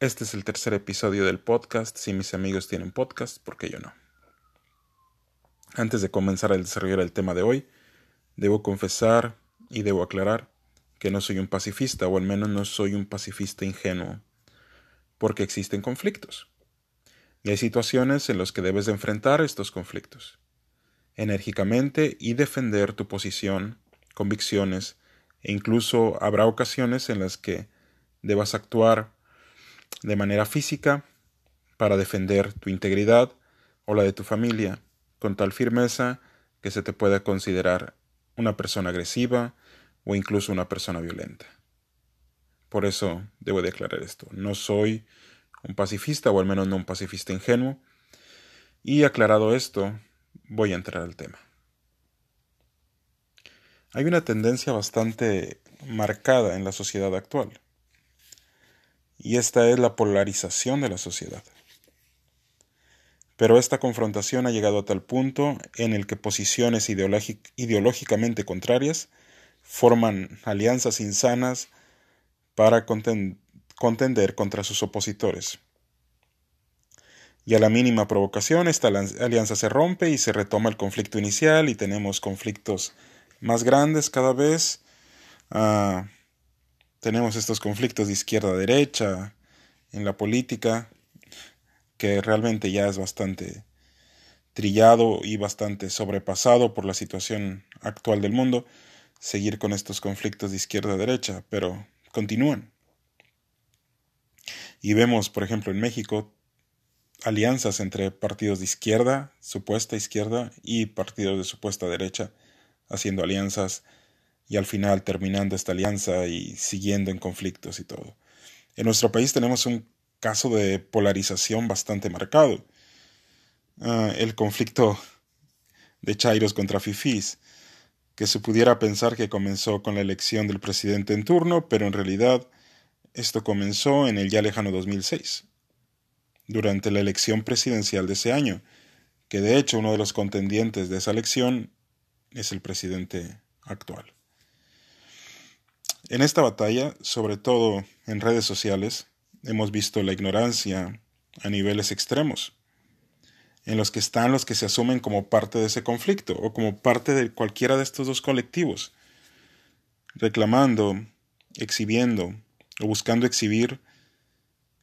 Este es el tercer episodio del podcast. Si mis amigos tienen podcast, ¿por qué yo no? Antes de comenzar a desarrollar el tema de hoy, debo confesar y debo aclarar que no soy un pacifista, o al menos no soy un pacifista ingenuo, porque existen conflictos. Y hay situaciones en las que debes de enfrentar estos conflictos enérgicamente y defender tu posición, convicciones, e incluso habrá ocasiones en las que debas actuar de manera física para defender tu integridad o la de tu familia con tal firmeza que se te pueda considerar una persona agresiva o incluso una persona violenta. Por eso debo declarar esto. No soy un pacifista o al menos no un pacifista ingenuo. Y aclarado esto, voy a entrar al tema. Hay una tendencia bastante marcada en la sociedad actual y esta es la polarización de la sociedad. Pero esta confrontación ha llegado a tal punto en el que posiciones ideológicamente contrarias forman alianzas insanas para contender contra sus opositores. Y a la mínima provocación esta alianza se rompe y se retoma el conflicto inicial y tenemos conflictos más grandes cada vez. Ah, tenemos estos conflictos de izquierda a derecha en la política, que realmente ya es bastante trillado y bastante sobrepasado por la situación actual del mundo, seguir con estos conflictos de izquierda a derecha, pero continúan. Y vemos, por ejemplo, en México, alianzas entre partidos de izquierda, supuesta izquierda, y partidos de supuesta derecha, haciendo alianzas y al final terminando esta alianza y siguiendo en conflictos y todo. En nuestro país tenemos un caso de polarización bastante marcado. Ah, el conflicto de Chairos contra Fifís, que se pudiera pensar que comenzó con la elección del presidente en turno, pero en realidad esto comenzó en el ya lejano 2006, durante la elección presidencial de ese año, que de hecho uno de los contendientes de esa elección es el presidente actual. En esta batalla, sobre todo en redes sociales, hemos visto la ignorancia a niveles extremos, en los que están los que se asumen como parte de ese conflicto o como parte de cualquiera de estos dos colectivos, reclamando, exhibiendo o buscando exhibir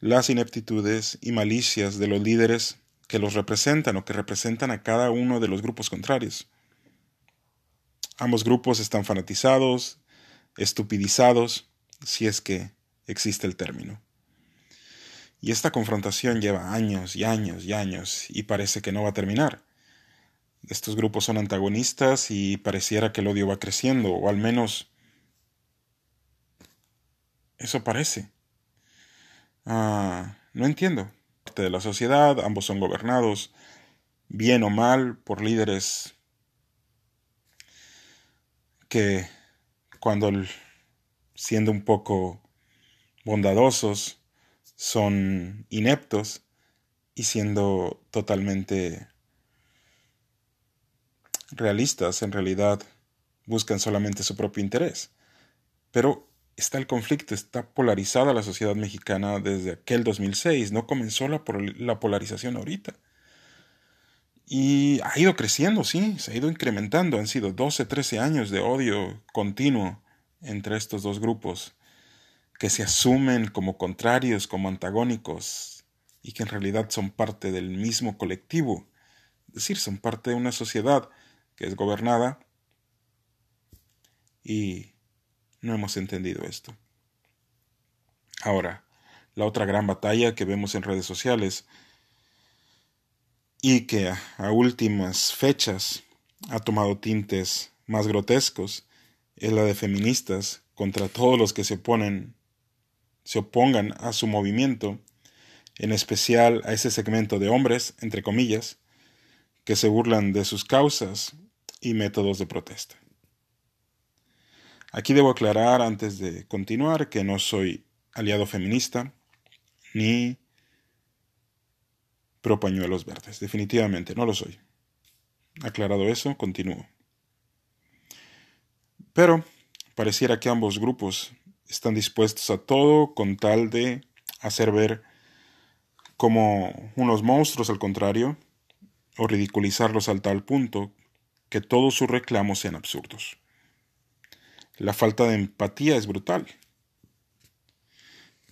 las ineptitudes y malicias de los líderes que los representan o que representan a cada uno de los grupos contrarios. Ambos grupos están fanatizados, estupidizados, si es que existe el término. Y esta confrontación lleva años y años y años y parece que no va a terminar. Estos grupos son antagonistas y pareciera que el odio va creciendo, o al menos eso parece. Ah, no entiendo. Parte de la sociedad, ambos son gobernados, bien o mal, por líderes que cuando siendo un poco bondadosos son ineptos y siendo totalmente realistas en realidad buscan solamente su propio interés. Pero está el conflicto, está polarizada la sociedad mexicana desde aquel 2006, no comenzó la, la polarización ahorita. Y ha ido creciendo, sí, se ha ido incrementando. Han sido 12, 13 años de odio continuo entre estos dos grupos que se asumen como contrarios, como antagónicos y que en realidad son parte del mismo colectivo. Es decir, son parte de una sociedad que es gobernada y no hemos entendido esto. Ahora, la otra gran batalla que vemos en redes sociales y que a, últimas fechas ha tomado tintes más grotescos es la de feministas contra todos los que se oponen se opongan a su movimiento, en especial a ese segmento de hombres, entre comillas, que se burlan de sus causas y métodos de protesta. Aquí debo aclarar antes de continuar que no soy aliado feminista ni pro pañuelos verdes. Definitivamente no lo soy. Aclarado eso, continúo. Pero pareciera que ambos grupos están dispuestos a todo con tal de hacer ver como unos monstruos al contrario, o ridiculizarlos al tal punto que todos sus reclamos sean absurdos. La falta de empatía es brutal.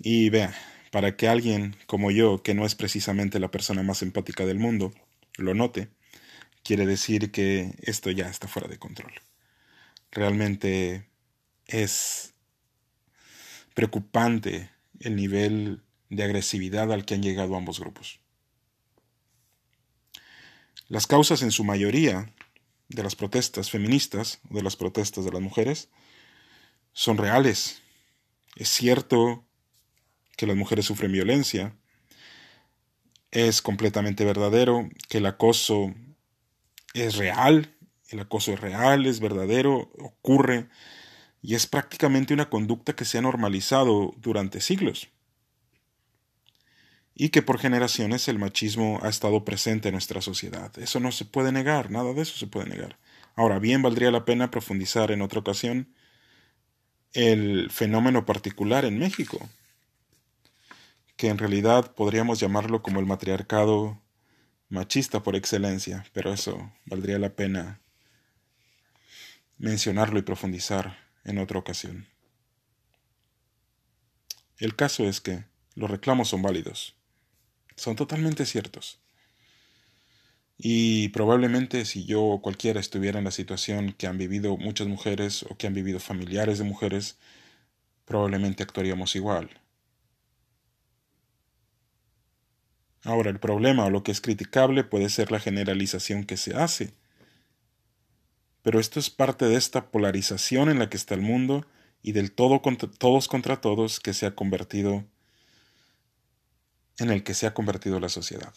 Y vea, para que alguien como yo, que no es precisamente la persona más empática del mundo, lo note, quiere decir que esto ya está fuera de control. Realmente es preocupante el nivel de agresividad al que han llegado ambos grupos. Las causas en su mayoría de las protestas feministas, de las protestas de las mujeres, son reales. Es cierto que las mujeres sufren violencia. Es completamente verdadero que el acoso es real, el acoso es real, es verdadero, ocurre y es prácticamente una conducta que se ha normalizado durante siglos. Y que por generaciones el machismo ha estado presente en nuestra sociedad. Eso no se puede negar, nada de eso se puede negar. Ahora bien, valdría la pena profundizar en otra ocasión el fenómeno particular en México, que en realidad podríamos llamarlo como el matriarcado machista por excelencia, pero eso valdría la pena mencionarlo y profundizar en otra ocasión. El caso es que los reclamos son válidos, son totalmente ciertos. Y probablemente si yo o cualquiera estuviera en la situación que han vivido muchas mujeres o que han vivido familiares de mujeres, probablemente actuaríamos igual. Ahora, el problema o lo que es criticable puede ser la generalización que se hace. Pero esto es parte de esta polarización en la que está el mundo y del todo contra, todos contra todos que se ha convertido en el que se ha convertido la sociedad.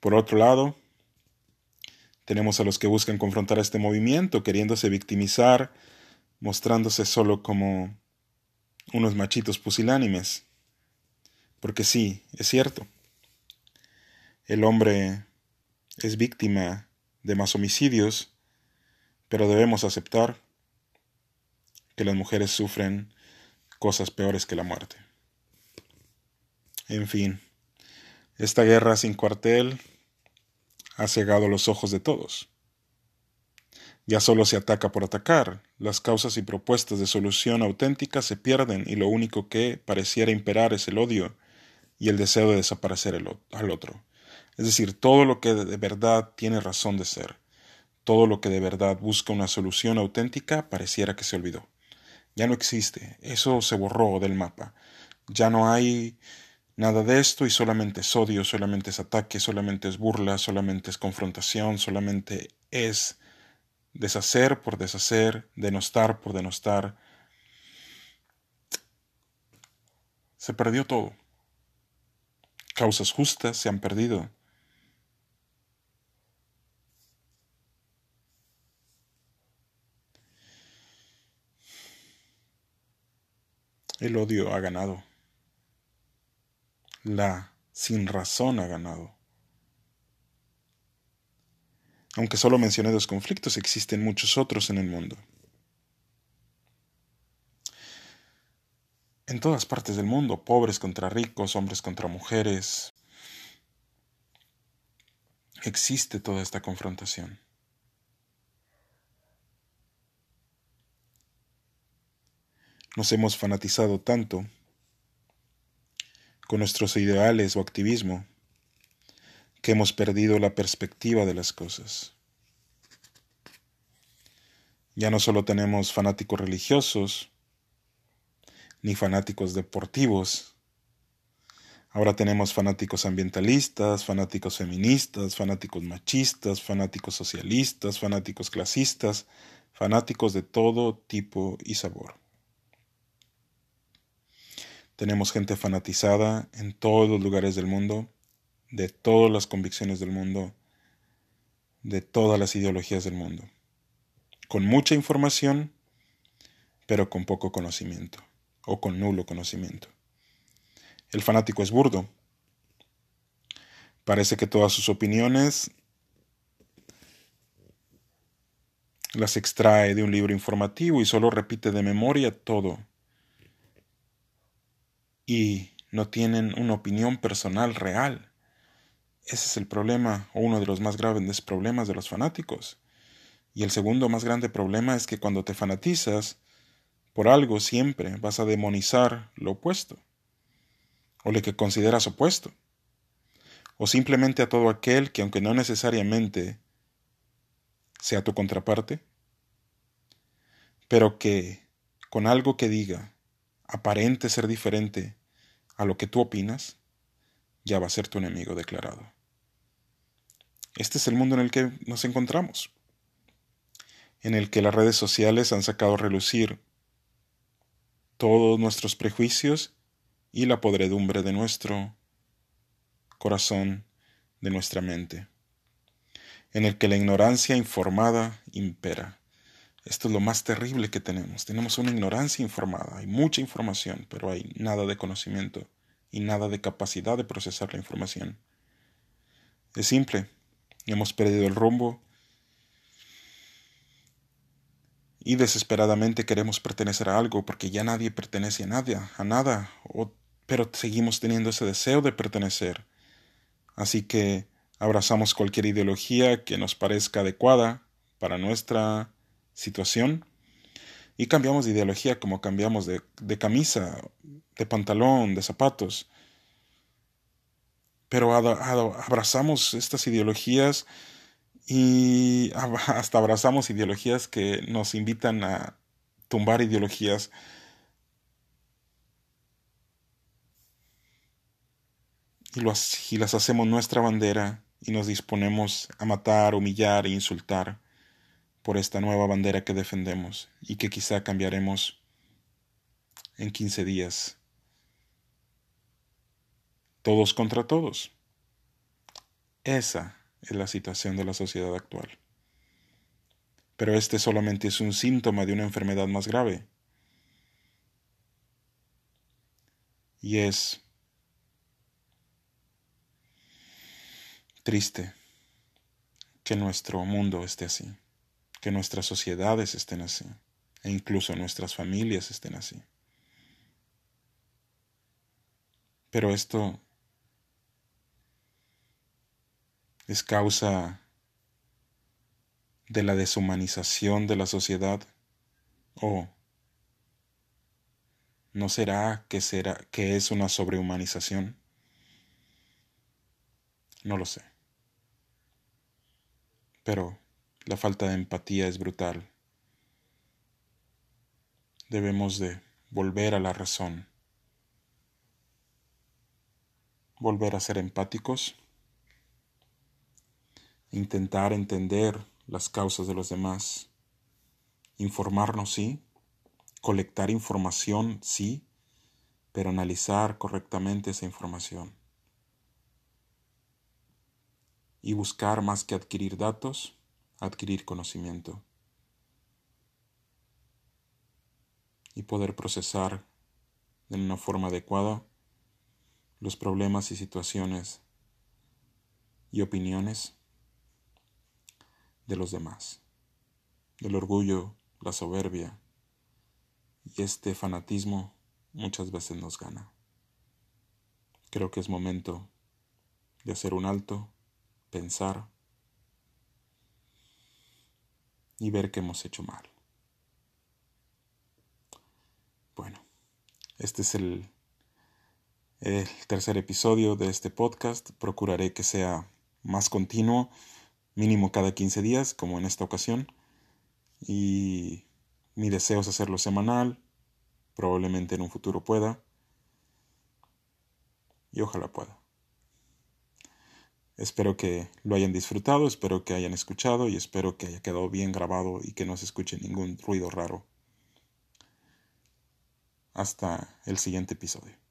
Por otro lado, tenemos a los que buscan confrontar a este movimiento, queriéndose victimizar, mostrándose solo como unos machitos pusilánimes. Porque sí, es cierto. El hombre es víctima de más homicidios, pero debemos aceptar que las mujeres sufren cosas peores que la muerte. En fin, esta guerra sin cuartel ha cegado los ojos de todos. Ya solo se ataca por atacar, las causas y propuestas de solución auténtica se pierden y lo único que pareciera imperar es el odio y el deseo de desaparecer al otro. Es decir, todo lo que de verdad tiene razón de ser, todo lo que de verdad busca una solución auténtica pareciera que se olvidó. Ya no existe, eso se borró del mapa. Ya no hay Nada de esto y solamente es odio, solamente es ataque, solamente es burla, solamente es confrontación, solamente es deshacer por deshacer, denostar por denostar. Se perdió todo. Causas justas se han perdido. El odio ha ganado la sin razón ha ganado. Aunque solo mencioné dos conflictos, existen muchos otros en el mundo. En todas partes del mundo, pobres contra ricos, hombres contra mujeres, existe toda esta confrontación. Nos hemos fanatizado tanto con nuestros ideales o activismo, que hemos perdido la perspectiva de las cosas. Ya no solo tenemos fanáticos religiosos, ni fanáticos deportivos, ahora tenemos fanáticos ambientalistas, fanáticos feministas, fanáticos machistas, fanáticos socialistas, fanáticos clasistas, fanáticos de todo tipo y sabor. Tenemos gente fanatizada en todos los lugares del mundo, de todas las convicciones del mundo, de todas las ideologías del mundo, con mucha información, pero con poco conocimiento, o con nulo conocimiento. El fanático es burdo. Parece que todas sus opiniones las extrae de un libro informativo y solo repite de memoria todo y no tienen una opinión personal real. Ese es el problema, o uno de los más graves problemas de los fanáticos. Y el segundo más grande problema es que cuando te fanatizas por algo siempre vas a demonizar lo opuesto, o lo que consideras opuesto, o simplemente a todo aquel que aunque no necesariamente sea tu contraparte, pero que con algo que diga aparente ser diferente a lo que tú opinas, ya va a ser tu enemigo declarado. Este es el mundo en el que nos encontramos, en el que las redes sociales han sacado a relucir todos nuestros prejuicios y la podredumbre de nuestro corazón, de nuestra mente, en el que la ignorancia informada impera. Esto es lo más terrible que tenemos. Tenemos una ignorancia informada, hay mucha información, pero hay nada de conocimiento y nada de capacidad de procesar la información. Es simple, hemos perdido el rumbo y desesperadamente queremos pertenecer a algo porque ya nadie pertenece a nadie, a nada, pero seguimos teniendo ese deseo de pertenecer. Así que abrazamos cualquier ideología que nos parezca adecuada para nuestra situación y cambiamos de ideología como cambiamos de, de camisa, de pantalón, de zapatos pero abrazamos estas ideologías y hasta abrazamos ideologías que nos invitan a tumbar ideologías. Y, las hacemos nuestra bandera y nos disponemos a matar, humillar e insultar por esta nueva bandera que defendemos y que quizá cambiaremos en 15 días todos contra todos. Esa es la situación de la sociedad actual. Pero este solamente es un síntoma de una enfermedad más grave. Y es triste que nuestro mundo esté así, que nuestras sociedades estén así, e incluso nuestras familias estén así. Pero esto es causa de la deshumanización de la sociedad o no será que será que es una sobrehumanización no lo sé. Pero la falta de empatía es brutal. Debemos de volver a la razón. Volver a ser empáticos intentar entender las causas de los demás, informarnos sí, colectar información sí, pero analizar correctamente esa información. Y buscar más que adquirir datos, adquirir conocimiento. Y poder procesar de una forma adecuada los problemas y situaciones y opiniones de los demás. El orgullo, la soberbia y este fanatismo muchas veces nos gana. Creo que es momento de hacer un alto, pensar y ver que hemos hecho mal. Bueno, este es el, el tercer episodio de este podcast. Procuraré que sea más continuo mínimo cada 15 días, como en esta ocasión. Y mi deseo es hacerlo semanal, probablemente en un futuro pueda. Y ojalá pueda. Espero que lo hayan disfrutado, espero que hayan escuchado y espero que haya quedado bien grabado y que no se escuche ningún ruido raro. Hasta el siguiente episodio.